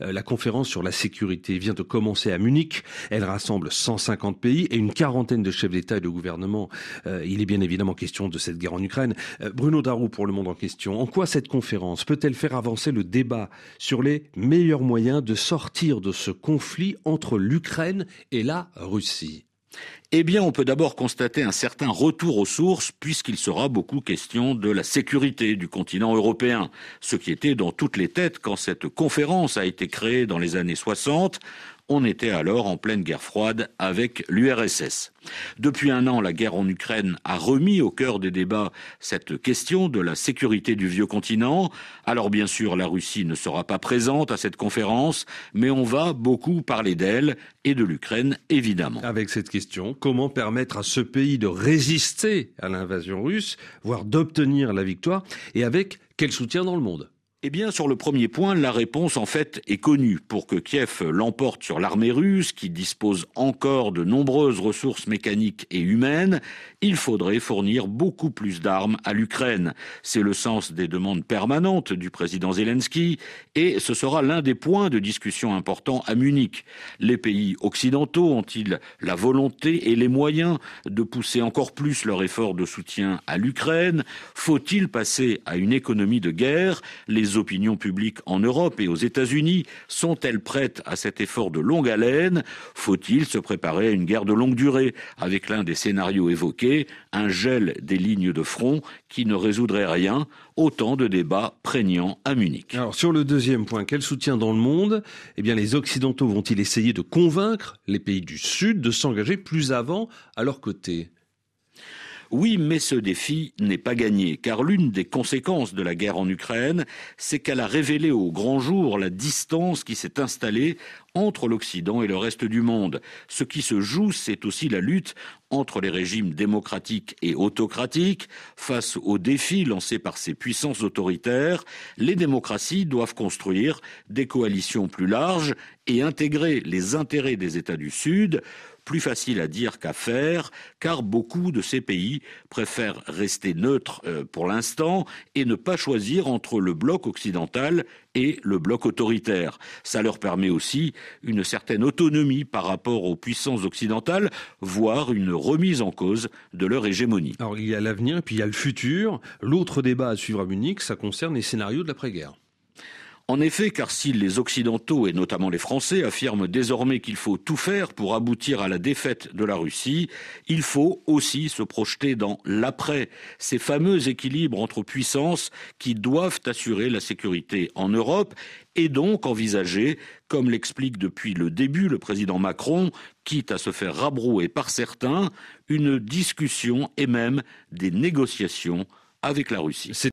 Euh, la conférence sur la sécurité vient de commencer à Munich. Elle rassemble 150 pays et une quarantaine de chefs d'État et de gouvernement. Euh, il est bien évidemment question de cette guerre en Ukraine. Euh, Bruno Darou pour le monde en question. En quoi cette conférence peut-elle faire avancer le débat sur les meilleurs moyens de sortir de ce conflit entre l'Ukraine et la Russie? Eh bien, on peut d'abord constater un certain retour aux sources, puisqu'il sera beaucoup question de la sécurité du continent européen, ce qui était dans toutes les têtes quand cette conférence a été créée dans les années 60, on était alors en pleine guerre froide avec l'URSS. Depuis un an, la guerre en Ukraine a remis au cœur des débats cette question de la sécurité du vieux continent. Alors bien sûr, la Russie ne sera pas présente à cette conférence, mais on va beaucoup parler d'elle et de l'Ukraine, évidemment. Avec cette question, comment permettre à ce pays de résister à l'invasion russe, voire d'obtenir la victoire, et avec quel soutien dans le monde eh bien, sur le premier point, la réponse en fait est connue. Pour que Kiev l'emporte sur l'armée russe, qui dispose encore de nombreuses ressources mécaniques et humaines, il faudrait fournir beaucoup plus d'armes à l'Ukraine. C'est le sens des demandes permanentes du président Zelensky, et ce sera l'un des points de discussion importants à Munich. Les pays occidentaux ont-ils la volonté et les moyens de pousser encore plus leur effort de soutien à l'Ukraine? Faut-il passer à une économie de guerre? Les opinions publiques en Europe et aux États-Unis. Sont-elles prêtes à cet effort de longue haleine? Faut-il se préparer à une guerre de longue durée? Avec l'un des scénarios évoqués, un gel des lignes de front qui ne résoudrait rien. Autant de débats prégnants à Munich. Alors sur le deuxième point, quel soutien dans le monde? Eh bien les Occidentaux vont-ils essayer de convaincre les pays du Sud de s'engager plus avant à leur côté? Oui, mais ce défi n'est pas gagné, car l'une des conséquences de la guerre en Ukraine, c'est qu'elle a révélé au grand jour la distance qui s'est installée entre l'Occident et le reste du monde. Ce qui se joue, c'est aussi la lutte entre les régimes démocratiques et autocratiques. Face aux défis lancés par ces puissances autoritaires, les démocraties doivent construire des coalitions plus larges et intégrer les intérêts des États du Sud plus facile à dire qu'à faire, car beaucoup de ces pays préfèrent rester neutres euh, pour l'instant et ne pas choisir entre le bloc occidental et le bloc autoritaire. Ça leur permet aussi une certaine autonomie par rapport aux puissances occidentales, voire une remise en cause de leur hégémonie. Alors il y a l'avenir puis il y a le futur. L'autre débat à suivre à Munich, ça concerne les scénarios de l'après-guerre. En effet, car si les Occidentaux, et notamment les Français, affirment désormais qu'il faut tout faire pour aboutir à la défaite de la Russie, il faut aussi se projeter dans l'après, ces fameux équilibres entre puissances qui doivent assurer la sécurité en Europe et donc envisager, comme l'explique depuis le début le président Macron, quitte à se faire rabrouer par certains, une discussion et même des négociations avec la Russie.